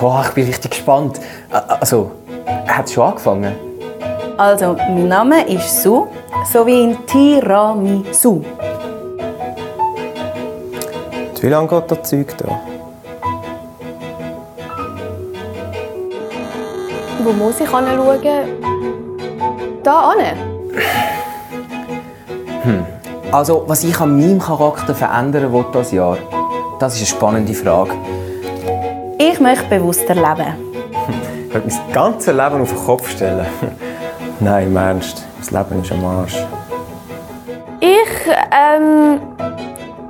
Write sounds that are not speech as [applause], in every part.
Boah, ich bin richtig gespannt. Also, hat es schon angefangen? Also, mein Name ist Su, so wie in Tiramisu. Wie lange geht das Zeug da? Wo muss ich hinschauen? Da hin? Hm. Also, was ich an meinem Charakter verändern will das Jahr, das ist eine spannende Frage. Ich möchte bewusster leben. Ich möchte mein ganzes Leben auf den Kopf stellen. [laughs] Nein, im Ernst. Das Leben ist am Arsch. Ich, ähm,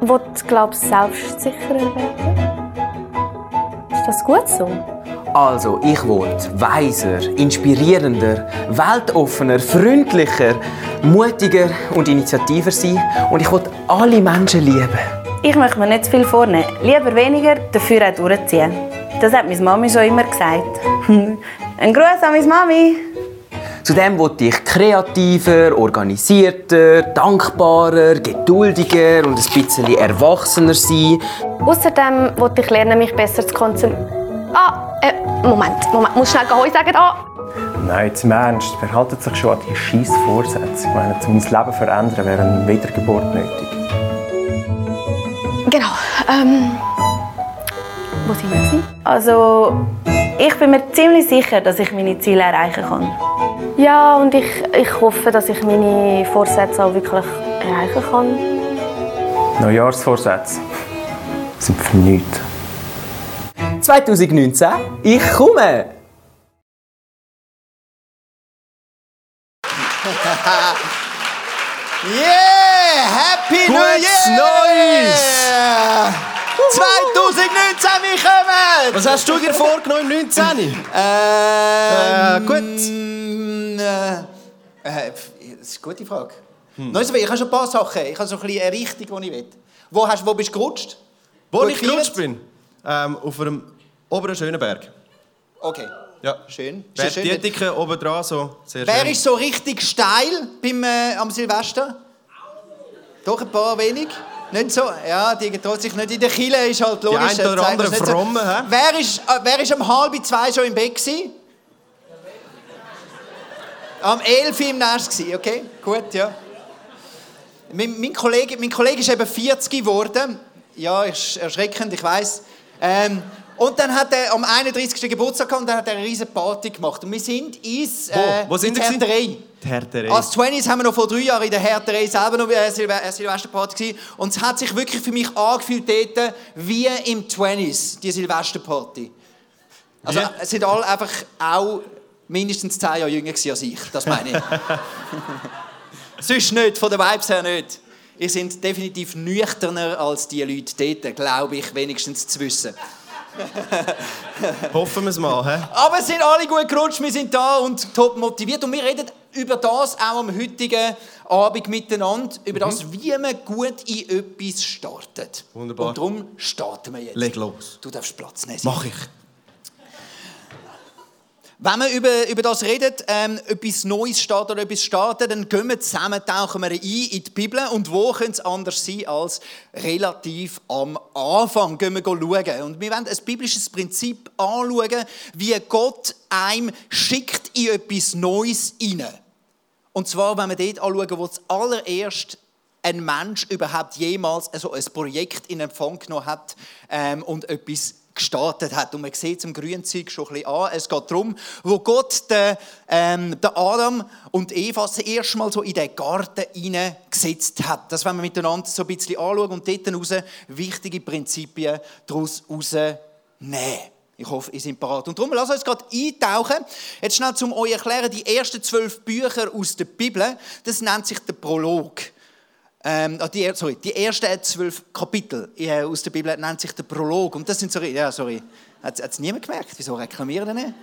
will, glaube selbstsicherer werden. Ist das gut so? Also, ich will weiser, inspirierender, weltoffener, freundlicher, mutiger und initiativer sein. Und ich will alle Menschen lieben. Ich möchte mir nicht zu viel vornehmen. Lieber weniger, dafür auch durchziehen. Das hat meine Mami schon immer gesagt. [laughs] Ein Gruß an meine Mami. Zudem wollte ich kreativer, organisierter, dankbarer, geduldiger und ein bisschen erwachsener sein. Außerdem wollte ich lernen, mich besser zu konzentrieren. Ah, äh, Moment, Moment, muss schnell Heu sagen. Ah. Nein, jetzt im Ernst. Wer haltet sich schon an die scheiß Vorsätze? Ich meine, um mein Leben zu verändern, wäre eine Wiedergeburt nötig. Genau. Ähm, wo sind wir? Also, ich bin mir ziemlich sicher, dass ich meine Ziele erreichen kann. Ja, und ich, ich hoffe, dass ich meine Vorsätze auch wirklich erreichen kann. Neujahrsvorsätze sind für nichts. 2019, ich komme! [laughs] yeah! Happy New Year! Neues! 2019, wir kommen! Was hast du dir vorgenommen im 19? Ähm, äh, gut. Äh, äh, das ist eine gute Frage. Hm. Ich habe schon ein paar Sachen. Ich habe so ein bisschen eine Richtung, die ich will. Wo, hast, wo bist du gerutscht? Wo, wo ich gerutscht bin? Ähm, auf einem oberen Schönenberg. Okay. Ja. Schön. Wer schön. Die Dicke oben dran, so sehr Wer schön. ist so richtig steil beim, äh, am Silvester? Doch ein paar wenig. Nicht so, ja, die getraut sich nicht in der Kille, ist halt logisch. Die ein oder andere fromme, so. Wer ist, äh, wer ist um halb zwei schon im Bett gewesen? Am 11 im Nest okay, gut, ja. Mein, mein, Kollege, mein Kollege ist eben 40 geworden. Ja, ist erschreckend, ich weiß. Ähm, und dann hat er am 31. Geburtstag gehabt und dann hat er eine riesige Party gemacht. Und wir sind ins äh, Wo? Sind ins Härterei. Härterei. Als 20s haben wir noch vor drei Jahren in der Härterei selber noch eine Silve Silvesterparty gewesen. Und es hat sich wirklich für mich angefühlt dort wie im 20s, die Silvesterparty. Also yeah. es sind alle einfach auch mindestens zehn Jahre jünger als ich, das meine ich. [laughs] Sonst nicht, von den Vibes her nicht. Ihr seid definitiv nüchterner als die Leute dort, glaube ich, wenigstens zu wissen. [laughs] Hoffen wir es mal. He? Aber es sind alle gut gerutscht, wir sind da und top motiviert. Und wir reden über das auch am heutigen Abend miteinander, über mhm. das, wie man gut in etwas startet. Wunderbar. Und darum starten wir jetzt. Leg los. Du darfst Platz nehmen. Mach ich. Wenn wir über, über das reden, ähm, etwas Neues starten oder etwas starten, dann gehen wir zusammen, tauchen wir ein in die Bibel. Und wo könnte es anders sein als relativ am Anfang? Gehen wir schauen. Und wir wollen ein biblisches Prinzip anschauen, wie Gott einem schickt in etwas Neues hinein. Und zwar, wenn wir dort anschauen, wo zuallererst ein Mensch überhaupt jemals also ein Projekt in Empfang genommen hat ähm, und etwas gestartet hat. Und man sieht es im Grünzeug schon ein bisschen an. Es geht darum, wo Gott den, ähm, den Adam und Eva das erste Mal so in den Garten hineingesetzt hat. Das wollen wir miteinander so ein bisschen anschauen und dort heraus wichtige Prinzipien daraus herausnehmen. Ich hoffe, ihr seid bereit. Und darum, lasst uns gerade eintauchen. Jetzt schnell zum euch erklären, die ersten zwölf Bücher aus der Bibel, das nennt sich der Prolog. Ähm, ah, die, sorry, die ersten zwölf Kapitel äh, aus der Bibel nennt sich der Prolog. Und das sind so, ja, sorry, hat es niemand gemerkt? Wieso reklamieren die nicht?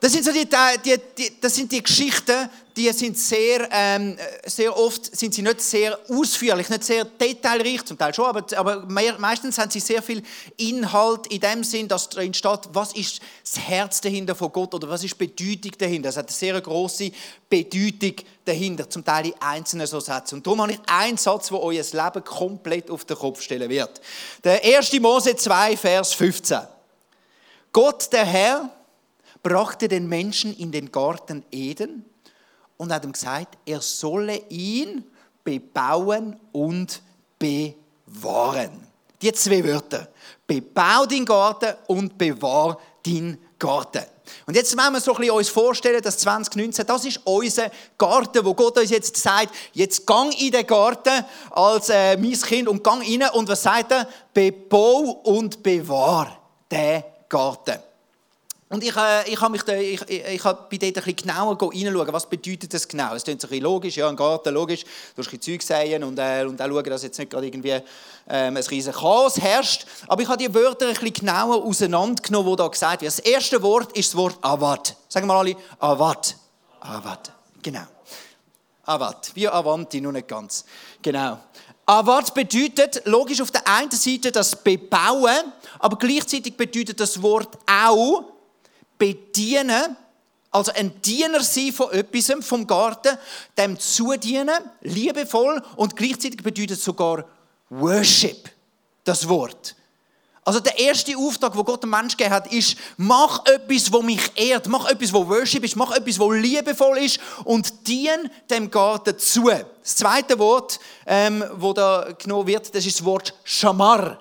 Das sind, so die, die, die, das sind die Geschichten, die sind sehr, ähm, sehr oft sind sie nicht sehr ausführlich, nicht sehr detailreich, zum Teil schon, aber, aber mehr, meistens haben sie sehr viel Inhalt in dem Sinn, dass darin steht, was ist das Herz dahinter von Gott oder was ist die Bedeutung dahinter. Es hat eine sehr große Bedeutung dahinter, zum Teil in einzelnen so Sätzen. Und darum habe ich einen Satz, der euer Leben komplett auf den Kopf stellen wird. Der 1. Mose 2, Vers 15. Gott, der Herr, brachte den Menschen in den Garten Eden und hat ihm gesagt, er solle ihn bebauen und bewahren. Die zwei Wörter. Bebau den Garten und bewahr den Garten. Und jetzt wollen wir so ein bisschen uns vorstellen, dass 2019, das ist unser Garten, wo Gott uns jetzt sagt, jetzt gang in den Garten als äh, mein Kind und gang rein. Und was sagt er? Bebau und bewahr den Garten. Und ich, äh, ich habe mich da, ich, ich, ich habe bei dort ein bisschen genauer reinschauen, was bedeutet das genau. Es klingt ein bisschen logisch, ja, ein Garten, logisch, du hast ein bisschen Zeug säen und, äh, und auch schauen, dass jetzt nicht gerade irgendwie ähm, ein riesiges Chaos herrscht. Aber ich habe die Wörter ein bisschen genauer auseinandergenommen, wo da gesagt wird. Das erste Wort ist das Wort Avat. Sagen wir alle, Avat. Avat, genau. Avat, wie Avanti, nur nicht ganz. Genau. Avat bedeutet, logisch auf der einen Seite das Bebauen, aber gleichzeitig bedeutet das Wort auch, bedienen, also ein Diener sein von etwas, vom Garten, dem zudienen, liebevoll und gleichzeitig bedeutet sogar Worship, das Wort. Also der erste Auftrag, wo Gott dem Mensch gegeben hat, ist, mach etwas, wo mich ehrt, mach etwas, wo Worship ist, mach etwas, wo liebevoll ist und dien dem Garten zu. Das zweite Wort, ähm, wo da genommen wird, das ist das Wort Shamar.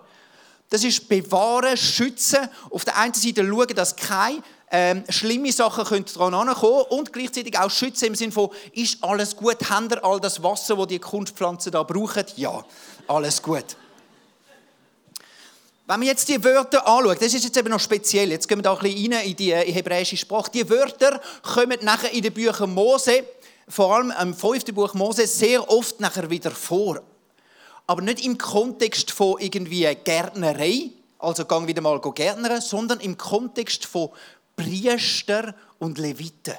Das ist bewahren, schützen, auf der einen Seite schauen, dass kein ähm, schlimme Sachen können daran kommen und gleichzeitig auch schützen im Sinne von, ist alles gut, haben ihr all das Wasser, das die Kunstpflanzen da brauchen? Ja, alles gut. Wenn wir jetzt die Wörter anschauen, das ist jetzt eben noch speziell, jetzt gehen wir da ein bisschen rein in die äh, hebräische Sprache. Die Wörter kommen nachher in den Büchern Mose, vor allem im fünften Buch Mose, sehr oft nachher wieder vor. Aber nicht im Kontext von irgendwie Gärtnerei, also gang wieder mal gärtnern, sondern im Kontext von Priester und Leviten.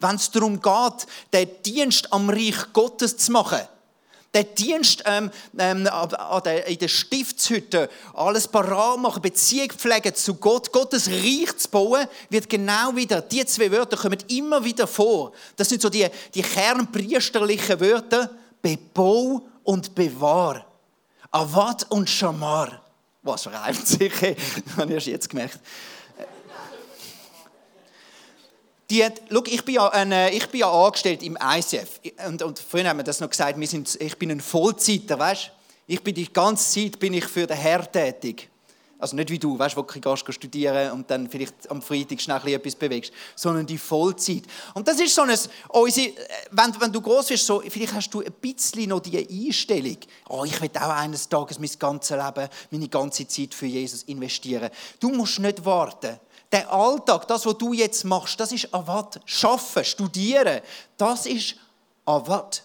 Wenn es darum geht, den Dienst am Reich Gottes zu machen, den Dienst ähm, ähm, in der Stiftshütte, alles parat machen, Beziehung pflegen zu Gott, Gottes Reich zu bauen, wird genau wieder, die zwei Wörter kommen immer wieder vor. Das sind so die, die kernpriesterlichen Wörter, Bebau und Bewahr. Avat und Shamar. Was reimt sich? Das habe ich erst jetzt gemerkt. Die, schau, ich, bin ja äh, ich bin ja angestellt im ICF. Und, und vorhin haben wir das noch gesagt, wir sind, ich bin ein Vollzeiter, weißt Ich bin die ganze Zeit bin ich für den Herr tätig. Also nicht wie du, weißt, wo du gehst studieren und dann vielleicht am Freitag schnell etwas bewegst, sondern die Vollzeit. Und das ist so ein, unsere, wenn, wenn du groß wirst, so, vielleicht hast du ein bisschen noch die Einstellung, oh, ich will auch eines Tages mein ganzes Leben, meine ganze Zeit für Jesus investieren. Du musst nicht warten, der Alltag, das, was du jetzt machst, das ist Avat. Schaffen, studieren, das ist Avat.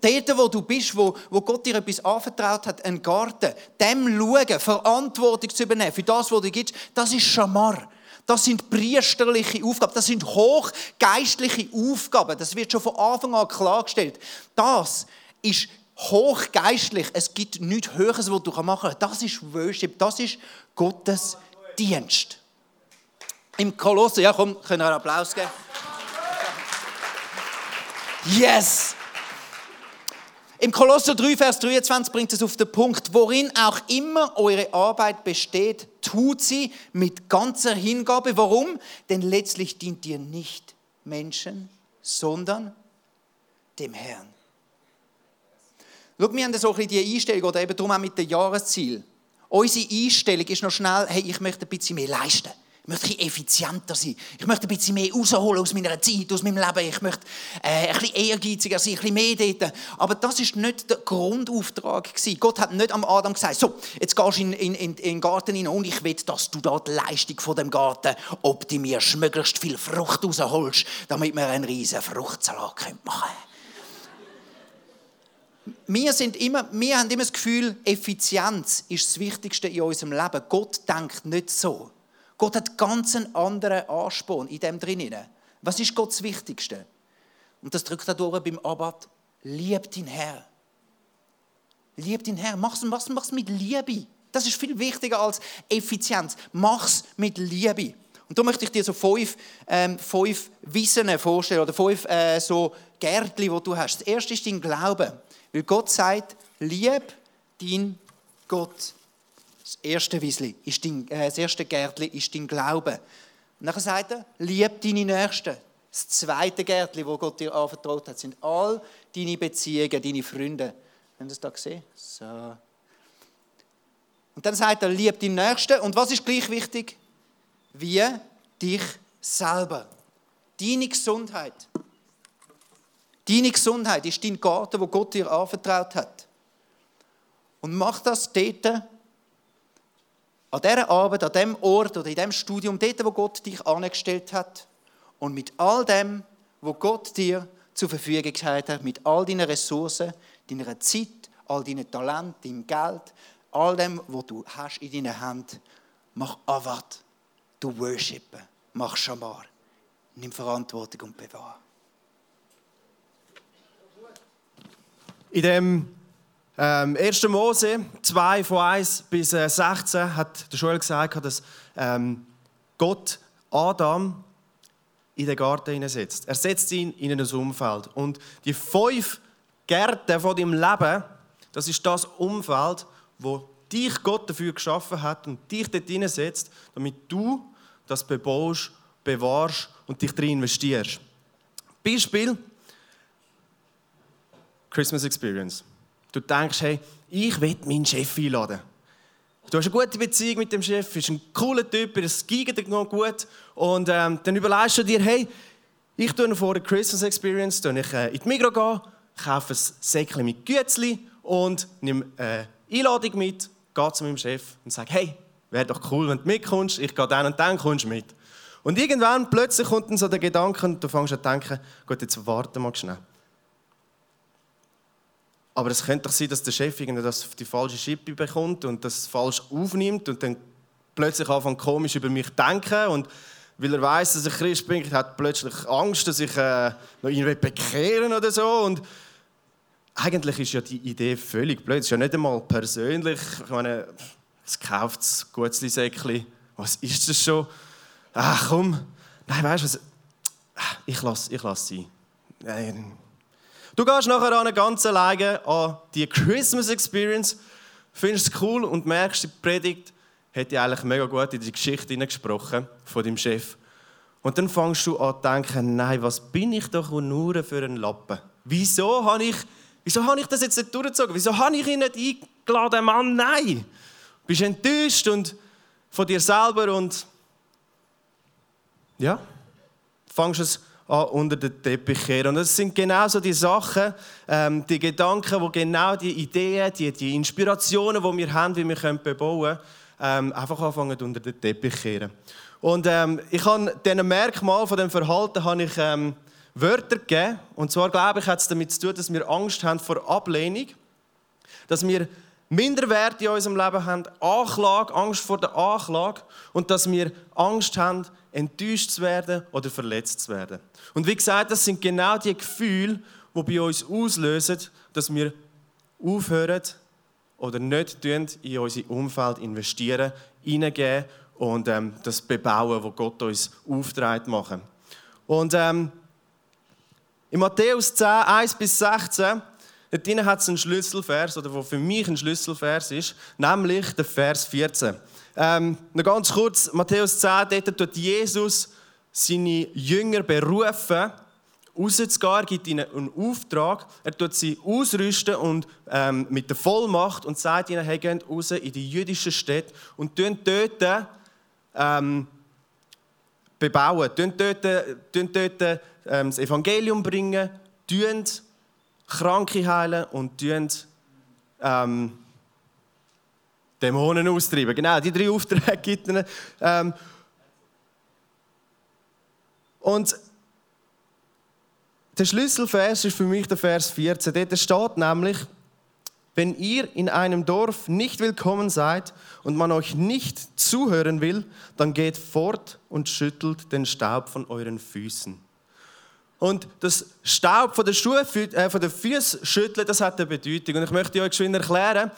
Dort, wo du bist, wo, wo Gott dir etwas anvertraut hat, einen Garten, dem schauen, Verantwortung zu übernehmen für das, was du gibst, das ist Schamar. Das sind priesterliche Aufgaben, das sind hochgeistliche Aufgaben. Das wird schon von Anfang an klargestellt. Das ist hochgeistlich. Es gibt nichts Höheres, was du machen kannst. Das ist Worship, das ist Gottes Dienst. Im Kolosser, ja komm, können wir einen Applaus geben? Yes! Im Kolosser 3, Vers 23 bringt es auf den Punkt, worin auch immer eure Arbeit besteht, tut sie mit ganzer Hingabe. Warum? Denn letztlich dient ihr nicht Menschen, sondern dem Herrn. Schau, wir haben so ein bisschen die Einstellung, oder eben darum auch mit dem Jahresziel. Unsere Einstellung ist noch schnell, hey, ich möchte ein bisschen mehr leisten. Ich möchte effizienter sein. Ich möchte ein bisschen mehr rausholen aus meiner Zeit, aus meinem Leben. Ich möchte äh, ein bisschen ehrgeiziger sein, ein bisschen mehr dort. Aber das ist nicht der Grundauftrag. Gewesen. Gott hat nicht am Adam gesagt, so, jetzt gehst du in, in, in, in den Garten hinein und ich will, dass du da die Leistung von dem Garten optimierst, möglichst viel Frucht rausholst, damit wir einen riesen Fruchtsalat machen können. Wir, sind immer, wir haben immer das Gefühl, Effizienz ist das Wichtigste in unserem Leben. Gott denkt nicht so. Gott hat ganz einen anderen Ansporn in dem drinnen. Was ist Gott das Wichtigste? Und das drückt er durch beim Abbat. Lieb dein Herr. Lieb dein Herr. Mach's, mach's, mach's mit Liebe. Das ist viel wichtiger als Effizienz. Mach's mit Liebe. Und da möchte ich dir so fünf, ähm, fünf Wissen vorstellen oder fünf äh, so Gärtchen, die du hast. Das erste ist dein Glaube. Weil Gott sagt, lieb dein Gott. Das erste Wiesli ist dein, äh, das erste Gärtchen ist dein Glaube. Und dann sagt er, lieb deine Nächsten. Das zweite Gärtchen, wo Gott dir anvertraut hat, sind all deine Beziehungen, deine Freunde. Haben Sie das da gesehen? So. Und dann sagt er, lieb deinen Nächsten. Und was ist gleich wichtig? Wie dich selber. Deine Gesundheit. Deine Gesundheit ist dein Garten, wo Gott dir anvertraut hat. Und mach das dort, an dieser Arbeit, an dem Ort oder in dem Studium, dort, wo Gott dich angestellt hat. Und mit all dem, wo Gott dir zur Verfügung gestellt hat, mit all deinen Ressourcen, deiner Zeit, all deinen Talent, deinem Geld, all dem, was du hast in deinen Händen, mach Avat, du worshipen, mach Schamar, nimm Verantwortung und bewahr. In dem ähm, 1. Mose 2 von 1 bis 16 äh, hat der Joel gesagt, dass ähm, Gott Adam in den Garten hineinsetzt. Er setzt ihn in ein Umfeld. Und die fünf Gärten von deinem Leben, das ist das Umfeld, wo dich Gott dafür geschaffen hat und dich dort hineinsetzt, damit du das bebaust, bewahrst und dich drin investierst. Beispiel Christmas Experience. Du denkst, hey, ich will meinen Chef einladen. Du hast eine gute Beziehung mit dem Chef, ist ein cooler Typ, es geht dir gut. Und ähm, dann überlegst du dir, hey, ich tue vor der Christmas Experience ich, äh, in die Migros kaufe ein Säckchen mit Gützli und nehme eine Einladung mit, gehe zu meinem Chef und sage, hey, wäre doch cool, wenn du mitkommst, ich gehe dann und dann kommst mit. Und irgendwann plötzlich kommt dann so der Gedanke und du fängst an zu denken, gut, jetzt warte mal schnell. Aber es könnte doch sein, dass der Chef das die falsche Schippe bekommt und das falsch aufnimmt und dann plötzlich anfängt komisch über mich zu denken und weil er weiß, dass ich Christ bin, hat plötzlich Angst, dass ich äh, noch ihn bekehren oder so und eigentlich ist ja die Idee völlig blöd. Es ist ja nicht einmal persönlich. Ich meine, es kauft das Gutzli-Säckchen. Was ist das schon? Ach komm, nein, weißt du was? Ich lasse ich lass sie. Nein, Du gehst nachher an ganz alleine an die Christmas Experience, findest es cool und merkst, die Predigt hätte eigentlich mega gut in die Geschichte hineingesprochen von deinem Chef. Und dann fängst du an zu denken, nein, was bin ich doch nur für einen Lappen? Wieso habe ich, wieso habe ich das jetzt nicht durchgezogen? Wieso habe ich ihn nicht eingeladen? Mann, nein! Du bist enttäuscht und von dir selber und ja, fängst es unter den Teppich kehren. Und das sind genau so die Sachen, ähm, die Gedanken, wo genau die Ideen, die, die Inspirationen, die wir haben, wie wir können bebauen können, ähm, einfach anfangen unter den Teppich kehren. Und ähm, ich habe diesen Merkmal von dem Verhalten habe ich ähm, Wörter gegeben. Und zwar glaube ich, hat es damit zu tun, dass wir Angst haben vor Ablehnung, dass wir Minderwert in unserem Leben haben, Anklage, Angst vor der Anklage und dass wir Angst haben, enttäuscht zu werden oder verletzt zu werden. Und wie gesagt, das sind genau die Gefühle, die bei uns auslösen, dass wir aufhören oder nicht in unser Umfeld investieren, hineingehen und ähm, das bebauen, was Gott uns aufträgt, machen. Und ähm, in Matthäus 10, 1 bis 16 Dort hat es einen Schlüsselvers, oder wo für mich ein Schlüsselvers ist, nämlich der Vers 14. Ähm, noch ganz kurz, Matthäus 10, dort tut Jesus seine Jünger berufen, rauszugehen. Gibt ihnen einen Auftrag. Er tut sie ausrüsten und, ähm, mit der Vollmacht und sagt ihnen, hey, geht raus in die jüdischen Städte und tun dort ähm, bebauen, tun dort, tun dort ähm, das Evangelium bringen, tun Kranke heilen und ähm, Dämonen austreiben. Genau, die drei Aufträge gibt es. Ähm, und der Schlüsselvers ist für mich der Vers 14. Dort steht nämlich, Wenn ihr in einem Dorf nicht willkommen seid und man euch nicht zuhören will, dann geht fort und schüttelt den Staub von euren Füßen. Und das Staub von den, Schuhe, äh, von den Füßen schütteln, das hat eine Bedeutung. Und ich möchte euch geschwind erklären,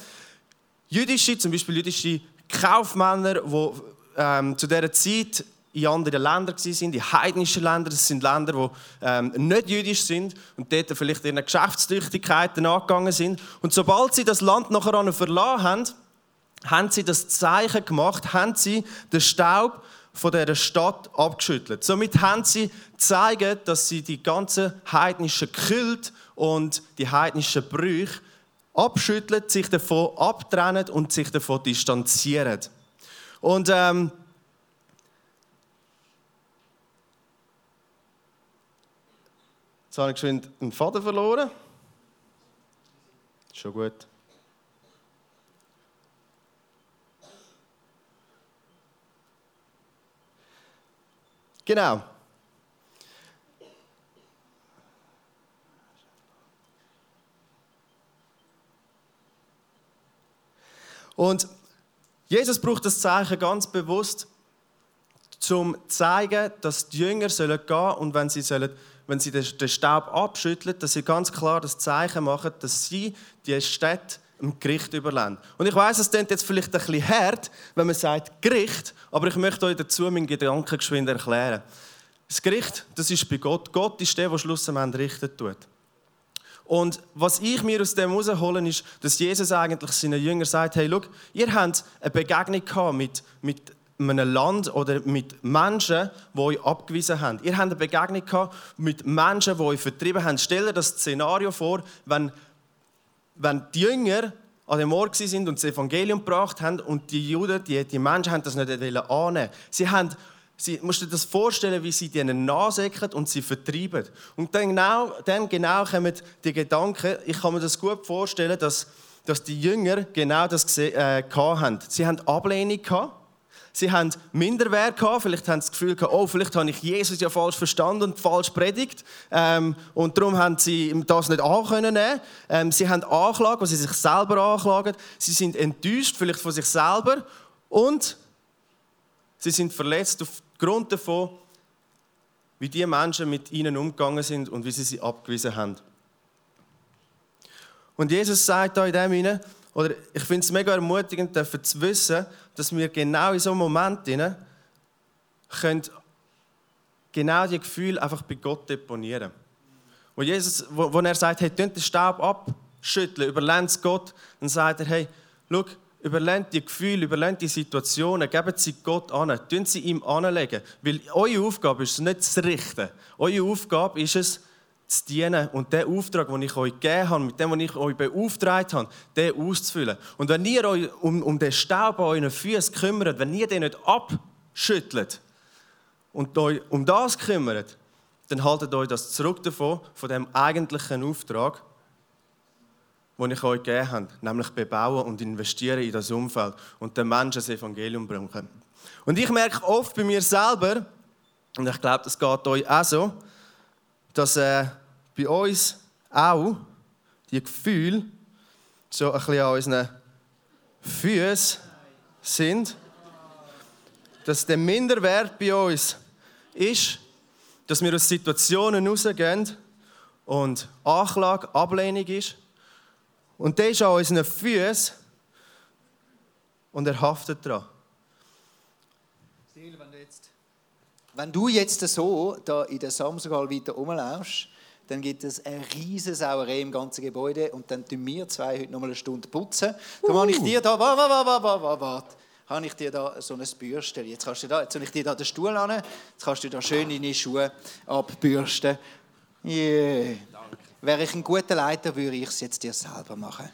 jüdische, zum Beispiel jüdische Kaufmänner, die ähm, zu dieser Zeit in anderen Ländern sind, in heidnischen Ländern. Das sind Länder, die ähm, nicht jüdisch sind und dort vielleicht ihre Geschäftstüchtigkeiten angegangen sind. Und sobald sie das Land nachher verlassen haben, haben sie das Zeichen gemacht, haben sie den Staub von dieser Stadt abgeschüttelt. Somit haben sie gezeigt, dass sie die ganzen heidnischen Kult und die heidnischen Brüche abschütteln, sich davon abtrennen und sich davon distanzieren. Und ähm, Jetzt habe ich geschwind einen Faden verloren. Schon gut. Genau. Und Jesus braucht das Zeichen ganz bewusst, um zu zeigen, dass die Jünger gehen sollen und wenn sie sollen wenn sie den Staub abschütteln, dass sie ganz klar das Zeichen machen, dass sie die Stadt dem Gericht überlassen. Und ich weiß, es klingt jetzt vielleicht ein bisschen hart, wenn man sagt Gericht, aber ich möchte euch dazu meinen Gedanken geschwind erklären. Das Gericht, das ist bei Gott. Gott ist der, der Schluss am Ende richten tut. Und was ich mir aus dem herausholen ist, dass Jesus eigentlich seinen Jüngern sagt, hey, schau, ihr habt eine Begegnung gehabt mit, mit einem Land oder mit Menschen, die euch abgewiesen haben. Ihr habt eine Begegnung gehabt mit Menschen, die euch vertrieben haben. Stell dir das Szenario vor, wenn, wenn die Jünger an dem Ort sind und das Evangelium gebracht haben und die Juden, die, die Menschen, haben das nicht annehmen Sie haben Sie musst dir das vorstellen, wie sie denen nachsäcken und sie vertreiben. Und dann genau, dann genau kommen die Gedanken, ich kann mir das gut vorstellen, dass, dass die Jünger genau das gesehen, äh, haben. Sie haben Ablehnung gehabt Sie haben Minderwert gehabt, vielleicht haben sie das Gefühl gehabt, oh, vielleicht habe ich Jesus ja falsch verstanden und falsch predigt. Ähm, und darum haben sie das nicht annehmen. Ähm, sie haben Anklage, wo sie sich selber anklagen. Sie sind enttäuscht, vielleicht von sich selber. Und sie sind verletzt aufgrund davon, wie die Menschen mit ihnen umgegangen sind und wie sie sie abgewiesen haben. Und Jesus sagt da in dem hinein, oder ich finde es mega ermutigend, zu wissen, dass wir genau in so einem Moment können genau die Gefühle einfach bei Gott deponieren. Wo, Jesus, wo, wo er sagt, hey, den Staub abschütteln, überlennt Gott, dann sagt er, hey, schau, überlennt die Gefühle, überlennt die Situationen, geben sie Gott an, tun sie ihm anlegen. Weil eure Aufgabe ist es nicht zu richten. Eure Aufgabe ist es, zu dienen und den Auftrag, den ich euch gegeben habe, mit dem, was ich euch beauftragt habe, den auszufüllen. Und wenn ihr euch um, um den Staub an euren Füßen kümmert, wenn ihr den nicht abschüttelt und euch um das kümmert, dann haltet euch das zurück davon, von dem eigentlichen Auftrag, den ich euch gegeben habe, nämlich bebauen und investieren in das Umfeld und den Menschen das Evangelium bringen. Und ich merke oft bei mir selber, und ich glaube, das geht euch auch so, dass äh, bei uns auch die Gefühle so ein bisschen an unseren Füßen sind, dass der Minderwert bei uns ist, dass wir aus Situationen rausgehen und Anklage, Ablehnung ist. Und der ist an unseren Füßen und er haftet daran. Wenn du jetzt so da in der Samsung weiter rumlaufst, dann gibt es eine riesige Sauerei im ganzen Gebäude und dann tun wir zwei heute noch mal eine Stunde putzen. Dann uh. habe ich dir da, warte, warte, warte, warte, warte, habe ich dir da so ein Bürsten. Jetzt kannst du da, jetzt habe ich dir da den Stuhl an, jetzt kannst du da schön deine Schuhe abbürsten. Yeah. Wäre ich ein guter Leiter, würde ich es jetzt dir selber machen.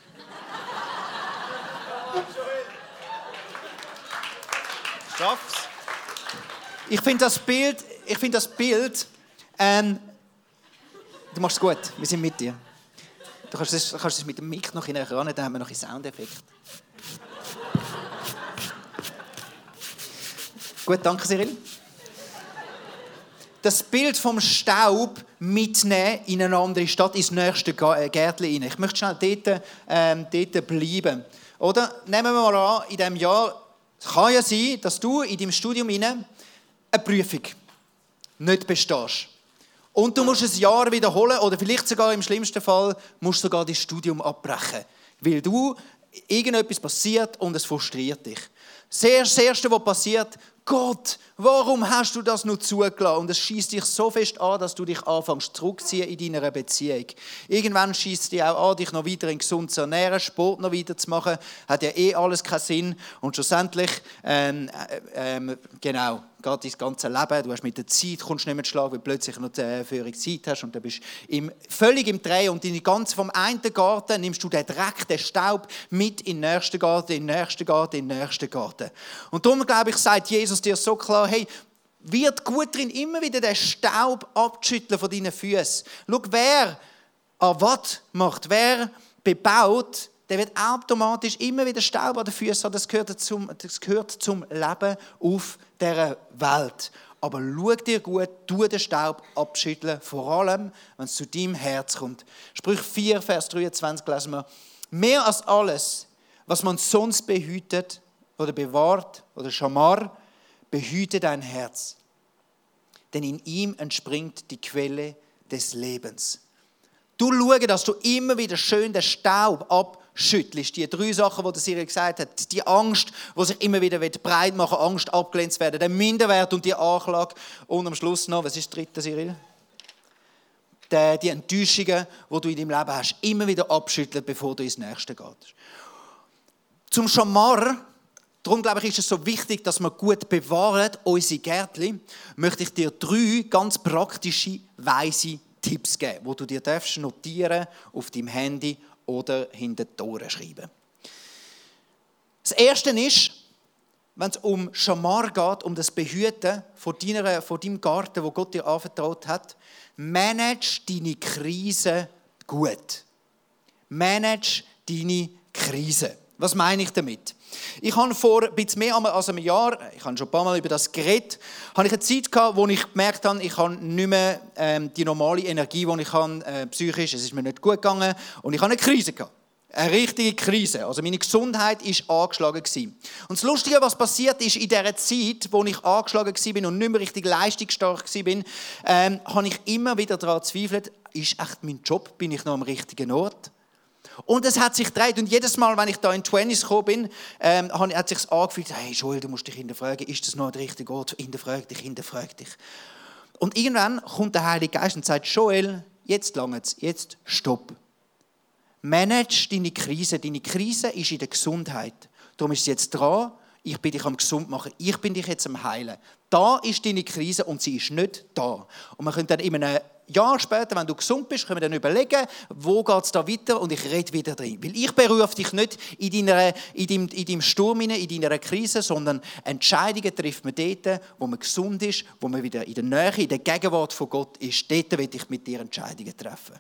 Schaff's. Ich finde das Bild, ich finde das Bild, ähm, du machst es gut, wir sind mit dir. Du kannst es, kannst es mit dem Mic noch näher ran, dann haben wir noch einen Soundeffekt. gut, danke Cyril. Das Bild vom Staub mitnehmen in eine andere Stadt, ins nächste äh, Gärtchen rein. Ich möchte schnell dort, ähm, dort bleiben. Oder? Nehmen wir mal an, in diesem Jahr, kann ja sein, dass du in deinem Studium eine Prüfung nicht bestehst. Und du musst ein Jahr wiederholen oder vielleicht sogar im schlimmsten Fall musst du sogar das Studium abbrechen, weil du irgendetwas passiert und es frustriert dich. Das Erste, was passiert, Gott, warum hast du das nur zugelassen? Und es schießt dich so fest an, dass du dich anfängst zurückziehen in deiner Beziehung. Irgendwann schießt dich auch an, dich noch weiter in gesund zu ernähren, Sport noch weiter zu machen. Hat ja eh alles keinen Sinn. Und schlussendlich, ähm, äh, ähm, genau, geht dein ganze Leben. Du hast mit der Zeit kommst nicht mehr zu Schlag, weil du plötzlich noch die Führung Zeit hast und dann bist im, völlig im Dreh und deine ganze, vom einen Garten nimmst du den Dreck, den Staub mit in den nächsten Garten, in den nächsten Garten, in den nächsten Garten. Und darum, glaube ich, sagt Jesus dir so klar, hey, wird gut drin, immer wieder den Staub abzuschütteln von deinen Füßen. Schau, wer an was macht, wer bebaut, der wird automatisch immer wieder Staub an den Füßen haben. Das gehört zum, das gehört zum Leben auf dieser Welt. Aber schau dir gut, tu den Staub abschütteln, vor allem, wenn es zu deinem Herz kommt. Sprüch 4, Vers 23 lesen wir. Mehr als alles, was man sonst behütet oder bewahrt oder schamar, behüte dein Herz. Denn in ihm entspringt die Quelle des Lebens. Du schau, dass du immer wieder schön den Staub abschüttelst. Die drei Sachen, die der Cyril gesagt hat. Die Angst, die sich immer wieder breit machen will, Angst abgelehnt zu werden. Der Minderwert und die Anklage. Und am Schluss noch, was ist das dritte, Cyril? Die, die Enttäuschungen, die du in deinem Leben hast, immer wieder abschütteln, bevor du ins Nächste gehst. Zum Schamar, darum glaube ich, ist es so wichtig, dass wir gut bewahren, unsere Gärtchen, möchte ich dir drei ganz praktische, weise Tipps geben, wo du dir darfst notieren auf deinem Handy oder hinter die Tore schreiben. Das erste ist, wenn es um Schamar geht, um das Behüten von, deiner, von deinem Garten, wo Gott dir anvertraut hat, manage deine Krise gut. Manage deine Krise. Was meine ich damit? Ich habe vor ein bisschen mehr als einem Jahr, ich habe schon ein paar Mal über das geredet, habe ich eine Zeit gehabt, wo ich gemerkt habe, ich habe nicht mehr ähm, die normale Energie, die ich habe, äh, psychisch, es ist mir nicht gut gegangen und ich habe eine Krise gehabt. Eine richtige Krise. Also meine Gesundheit war angeschlagen. Und das Lustige, was passiert ist, in dieser Zeit, wo ich angeschlagen war und nicht mehr richtig leistungsstark war, ähm, habe ich immer wieder daran gezweifelt, ist echt mein Job, bin ich noch am richtigen Ort? Und es hat sich gedreht. Und jedes Mal, wenn ich da in die 20s gekommen bin, ähm, hat sich angefühlt, hey Joel, du musst dich hinterfragen, ist das noch der richtige Ort? Hinterfrag dich, hinterfrag dich. Und irgendwann kommt der Heilige Geist und sagt, Joel, jetzt lange jetzt stopp. Manage deine Krise. Deine Krise ist in der Gesundheit. Darum ist es jetzt dran, ich bin dich am gesund machen, ich bin dich jetzt am heilen. Da ist deine Krise und sie ist nicht da. Und man könnte dann in einem Jahr später, wenn du gesund bist, können wir dann überlegen, wo geht es da weiter und ich rede wieder drin. Weil ich berufe dich nicht in, deiner, in, deinem, in deinem Sturm, in deiner Krise, sondern Entscheidungen trifft man dort, wo man gesund ist, wo man wieder in der Nähe, in der Gegenwart von Gott ist. Dort will ich mit dir Entscheidungen treffen.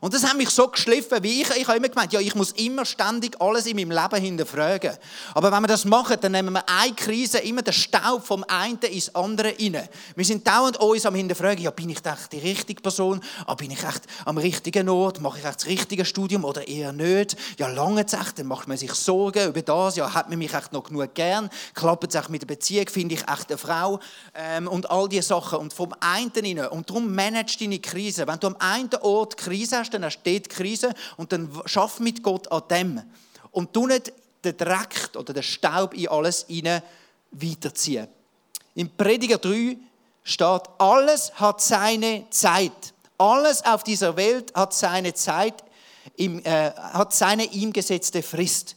Und das hat mich so geschliffen, wie ich, ich habe immer gemeint, ja, ich muss immer ständig alles in meinem Leben hinterfragen. Aber wenn wir das machen, dann nehmen wir eine Krise, immer den Staub vom einen ins andere rein. Wir sind dauernd uns am hinterfragen, ja, bin ich echt die richtige Person? Ah, bin ich echt am richtigen Ort? Mache ich echt das richtige Studium oder eher nicht? Ja, lange es echt? Dann macht man sich Sorgen über das. Ja, hat man mich echt noch genug gern? Klappt es echt mit der Beziehung? Finde ich echt eine Frau? Ähm, und all diese Sachen. Und vom einen rein. Und darum manage deine Krise. Wenn du am einen Ort Krise hast, hast du dort Krise und dann schaff mit Gott an dem. Und du nicht den Dreck oder den Staub in alles hinein weiterziehen. Im Prediger 3 steht, alles hat seine Zeit. Alles auf dieser Welt hat seine Zeit, im, äh, hat seine ihm gesetzte Frist.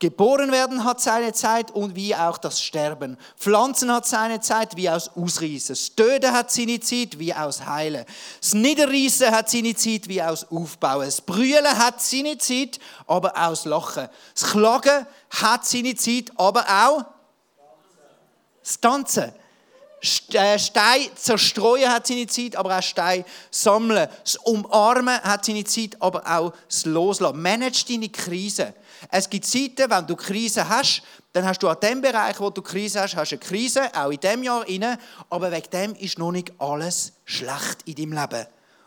Geboren werden hat seine Zeit und wie auch das Sterben. Pflanzen hat seine Zeit wie aus Ausreißen. Das Töten hat seine Zeit wie aus Heilen. Das Niederreißen hat seine Zeit wie aus Aufbauen. Das Brüllen hat seine Zeit, aber aus Lachen. Das Klagen hat seine Zeit, aber auch das Tanzen. Stein zerstreuen hat seine Zeit, aber auch Stein sammeln. Das Umarmen hat seine Zeit, aber auch das Loslassen. Manage deine Krise. Es gibt Zeiten, wenn du Krise hast, dann hast du an dem Bereich, wo du Krise hast, hast eine Krise, auch in dem Jahr inne, aber wegen dem ist noch nicht alles schlecht in deinem Leben.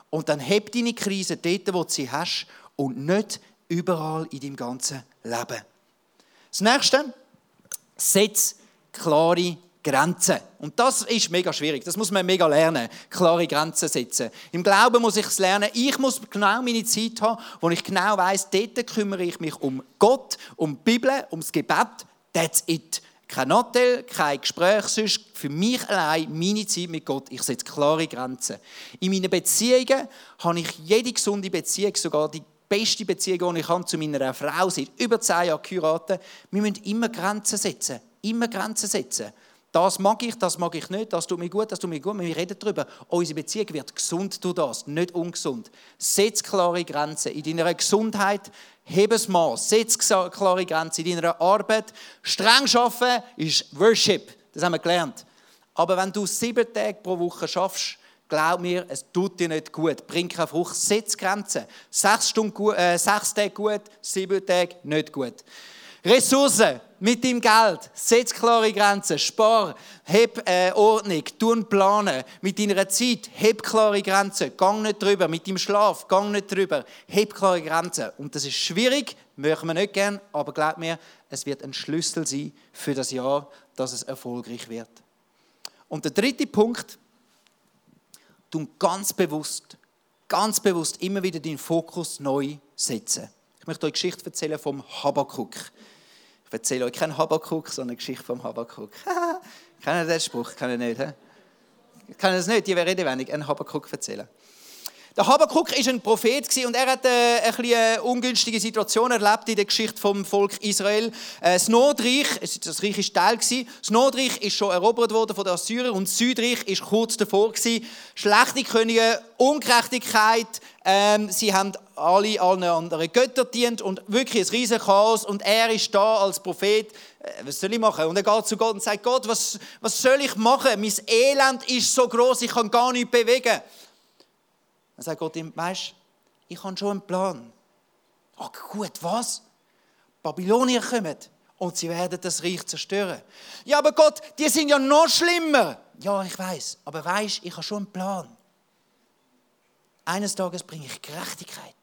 Und dann heb deine Krise dort, wo du sie hast und nicht überall in deinem ganzen Leben. Das nächste, setz klare Grenzen. Und das ist mega schwierig. Das muss man mega lernen. Klare Grenzen setzen. Im Glauben muss ich es lernen. Ich muss genau meine Zeit haben, wo ich genau weiß, dort kümmere ich mich um Gott, um die Bibel, um das Gebet. That's it. Kein Hotel, kein Gespräch, sonst für mich allein meine Zeit mit Gott. Ich setze klare Grenzen. In meinen Beziehungen habe ich jede gesunde Beziehung, sogar die beste Beziehung, die ich habe zu meiner Frau seit über zehn Jahren geheiratet. Wir müssen immer Grenzen setzen. Immer Grenzen setzen. Das mag ich, das mag ich nicht, das tut mir gut, das tut mir gut. Wir reden darüber. Unsere Beziehung wird gesund durch das, nicht ungesund. Setz klare Grenzen. In deiner Gesundheit heb es Maß. Setz klare Grenzen. In deiner Arbeit. Streng arbeiten ist Worship. Das haben wir gelernt. Aber wenn du sieben Tage pro Woche schaffst, glaub mir, es tut dir nicht gut. Bring keine Frucht. Setz Grenzen. Sechs, Stunden äh, sechs Tage gut, sieben Tage nicht gut. Ressourcen mit deinem Geld. Setz klare Grenzen. Spar. Heb äh, Ordnung. Tun planen. Mit deiner Zeit. Heb klare Grenzen. Gang nicht drüber. Mit deinem Schlaf. Gang nicht drüber. Heb klare Grenzen. Und das ist schwierig. Möchten wir nicht gern. Aber glaub mir, es wird ein Schlüssel sein für das Jahr, dass es erfolgreich wird. Und der dritte Punkt. Du ganz bewusst, ganz bewusst immer wieder den Fokus neu setzen. Ich möchte euch Geschichte erzählen vom Habakkuk. Ich erzähle euch keinen Habakkuk, sondern eine Geschichte vom Habakkuk. [laughs] Kennt ihr den Spruch? Kennt ihr nicht? He? Kennt ihr das nicht? Die reden wenig. Einen Habakkuk erzählen. Der Habakkuk war ein Prophet und er hat äh, eine, eine ungünstige Situation erlebt in der Geschichte vom Volk Israel. Äh, das Nordreich, das Reich war Teil, das Nordreich ist schon erobert worden von den Assyrern und das Südreich ist kurz davor. Gewesen. Schlechte Könige, Ungerechtigkeit, ähm, sie haben alle allen anderen Götter dient und wirklich ein riesen Chaos und er ist da als Prophet, äh, was soll ich machen? Und er geht zu Gott und sagt, Gott, was, was soll ich machen? Mein Elend ist so groß, ich kann gar nichts bewegen. Dann sagt Gott ihm, weißt ich habe schon einen Plan. Ach gut, was? Babylonier kommen und sie werden das Reich zerstören. Ja, aber Gott, die sind ja noch schlimmer. Ja, ich weiß, aber weißt, ich habe schon einen Plan. Eines Tages bringe ich Gerechtigkeit,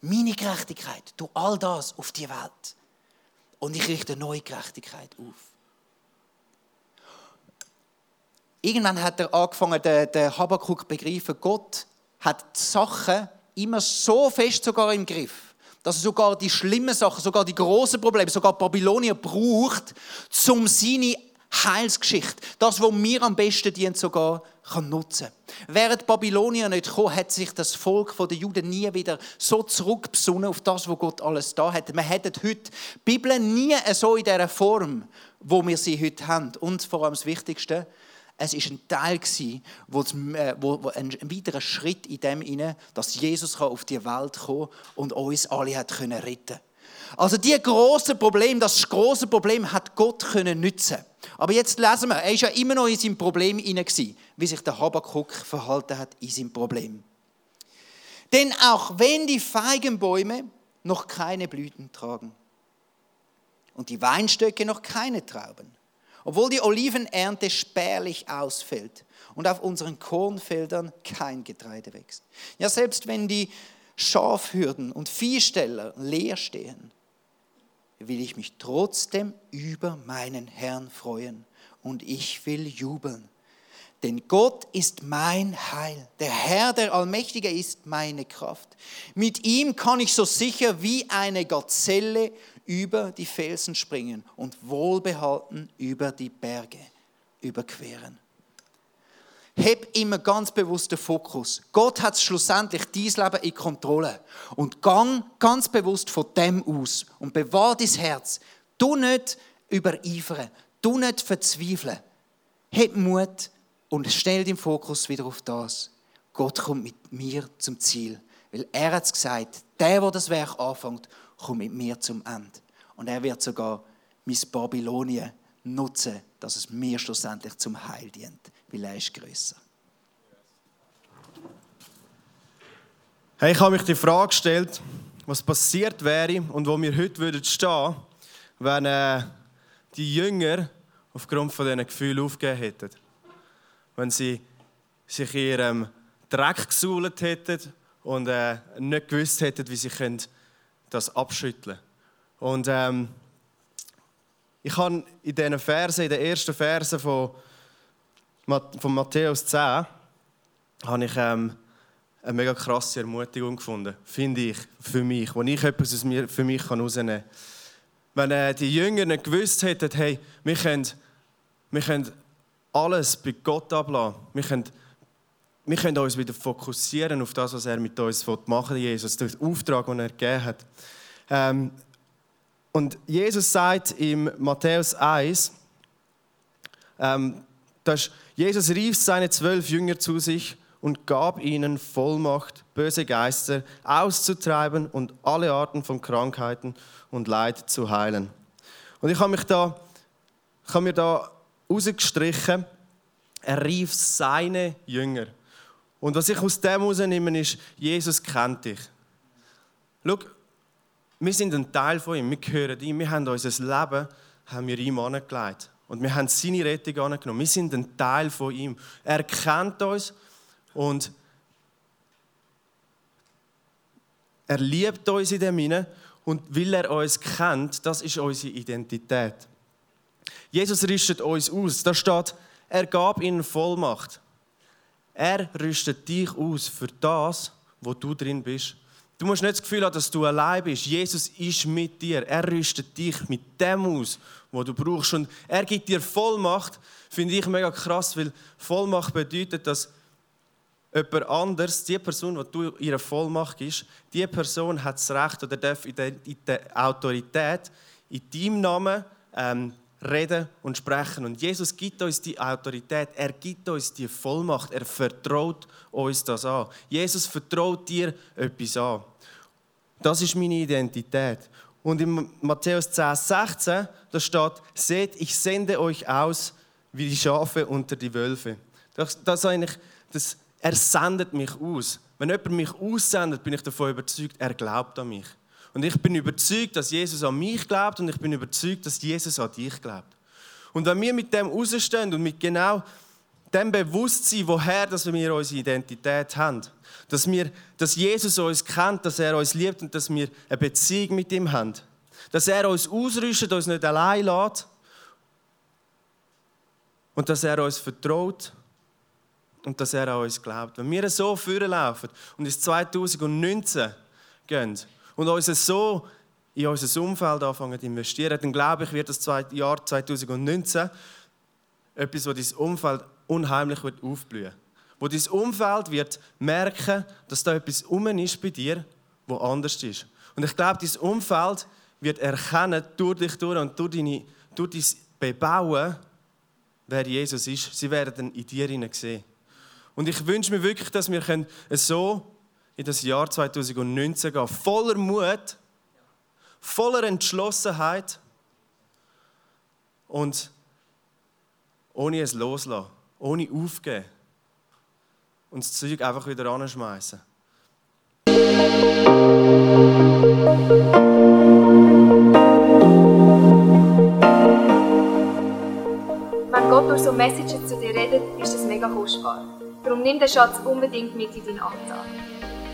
meine Gerechtigkeit, du all das auf die Welt. Und ich richte neue Gerechtigkeit auf. Irgendwann hat er angefangen, der Habakkuk begreifen, Gott hat die Sachen immer so fest sogar im Griff, dass er sogar die schlimmen Sachen, sogar die großen Probleme, sogar Babylonien braucht, um seine Heilsgeschichte, das, was mir am besten dient, sogar kann nutzen. Während Babylonien nicht kam, hat sich das Volk der Juden nie wieder so zurückbesonnen auf das, was Gott alles da hat. Wir hätten heute die Bibel nie so in dieser Form, wo wir sie heute haben. Und vor allem das Wichtigste, es ist ein Teil äh, wo, wo ein weiterer Schritt in dem inne, dass Jesus auf die Welt kommen und uns alle hat können retten. Also die große Problem, das große Problem hat Gott können nützen. Aber jetzt lesen wir, er ist ja immer noch in seinem Problem inne wie sich der Habakkuk verhalten hat in seinem Problem. Denn auch wenn die Feigenbäume noch keine Blüten tragen und die Weinstöcke noch keine Trauben, obwohl die Olivenernte spärlich ausfällt und auf unseren Kornfeldern kein Getreide wächst. Ja, selbst wenn die Schafhürden und Viehsteller leer stehen, will ich mich trotzdem über meinen Herrn freuen und ich will jubeln. Denn Gott ist mein Heil. Der Herr, der Allmächtige, ist meine Kraft. Mit ihm kann ich so sicher wie eine Gazelle über die Felsen springen und wohlbehalten über die Berge überqueren. Heb immer ganz bewusst den Fokus. Gott hat schlussendlich dein Leben in Kontrolle. Und gang ganz bewusst von dem aus und bewahr dein Herz. Du nicht übereifern, du nicht verzweifeln. Heb Mut und stell den Fokus wieder auf das. Gott kommt mit mir zum Ziel. Weil er hat gesagt, der, der das Werk anfängt, kommt mit mir zum Ende. Und er wird sogar mein Babylonien nutzen, dass es mir schlussendlich zum Heil dient, weil er ist grösser. Hey, ich habe mich die Frage gestellt, was passiert wäre und wo wir heute würden stehen, wenn äh, die Jünger aufgrund von diesen Gefühlen aufgegeben hätten. Wenn sie sich ihrem Dreck gesuhlt hätten und äh, nicht gewusst hätten, wie sie können das abschütteln. Und ähm, ich habe in diesen Versen, in den ersten Versen von, von Matthäus 10, habe ich ähm, eine mega krasse Ermutigung gefunden, finde ich, für mich, wo ich etwas aus mir, für mich herausnehmen kann. Wenn äh, die Jünger nicht gewusst hätten, hey, wir können, wir können alles bei Gott ablassen, wir können, wir können uns wieder fokussieren auf das, was er mit uns machen will, Jesus, den Auftrag, den er gegeben hat. Ähm, und Jesus sagt im Matthäus 1, ähm, dass Jesus rief seine zwölf Jünger zu sich und gab ihnen Vollmacht, böse Geister auszutreiben und alle Arten von Krankheiten und Leid zu heilen. Und ich habe mich da, ich habe mir da rausgestrichen, er rief seine Jünger. Und was ich aus dem herausnehme, ist, Jesus kennt dich. Schau, wir sind ein Teil von ihm, wir gehören ihm, wir haben unser Leben haben wir ihm angelegt. Und wir haben seine Rettung angenommen. Wir sind ein Teil von ihm. Er kennt uns und er liebt uns in dem Sinne. Und weil er uns kennt, das ist unsere Identität. Jesus rüstet uns aus. Da steht, er gab ihnen Vollmacht. Er rüstet dich aus für das, wo du drin bist. Du musst nicht das Gefühl haben, dass du allein bist. Jesus ist mit dir. Er rüstet dich mit dem aus, wo du brauchst. Und er gibt dir Vollmacht. Finde ich mega krass, weil Vollmacht bedeutet, dass jemand anders, die Person, die du ihre Vollmacht gibst, die Person hat das Recht oder darf in der Autorität in deinem Namen ähm, reden und sprechen. Und Jesus gibt uns die Autorität, er gibt uns die Vollmacht, er vertraut uns das an. Jesus vertraut dir etwas an. Das ist meine Identität. Und in Matthäus 10, 16, da steht, seht, ich sende euch aus wie die Schafe unter die Wölfe. Das, das eigentlich, das, er sendet mich aus. Wenn jemand mich aussendet, bin ich davon überzeugt, er glaubt an mich. Und ich bin überzeugt, dass Jesus an mich glaubt und ich bin überzeugt, dass Jesus an dich glaubt. Und wenn wir mit dem rausstehen und mit genau dem Bewusstsein, woher dass wir unsere Identität haben, dass, wir, dass Jesus uns kennt, dass er uns liebt und dass wir eine Beziehung mit ihm haben, dass er uns ausrüstet, uns nicht allein lässt und dass er uns vertraut und dass er an uns glaubt. Wenn wir so vorlaufen und ins 2019 gehen und uns so in unser Umfeld anfangen zu investieren, dann glaube ich, wird das Jahr 2019 etwas, wo dieses Umfeld unheimlich wird aufblühen Wo dieses Umfeld wird merken, dass da etwas um ist bei dir, wo anders ist. Und ich glaube, dieses Umfeld wird erkennen durch dich durch und durch, deine, durch dein Bebauen, wer Jesus ist. Sie werden in dir sehen. Und ich wünsche mir wirklich, dass wir so in das Jahr 2019 gehen. Voller Mut, voller Entschlossenheit und ohne es loslassen, ohne aufgeben und das Zeug einfach wieder anschmeißen. Wenn Gott durch so Messages zu dir redet, ist das mega kostbar. Darum nimm den Schatz unbedingt mit in deinen Alltag.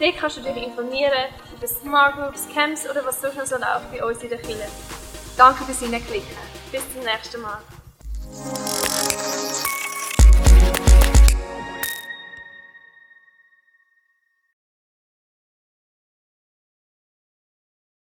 Dort kannst du dich informieren über Smart Groups, Camps oder was auch noch läuft bei uns in der Kirche. Danke fürs Hineinklicken. Bis zum nächsten Mal.